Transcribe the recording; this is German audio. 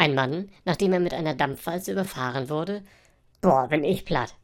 Ein Mann, nachdem er mit einer Dampfwalze überfahren wurde? Boah, bin ich platt.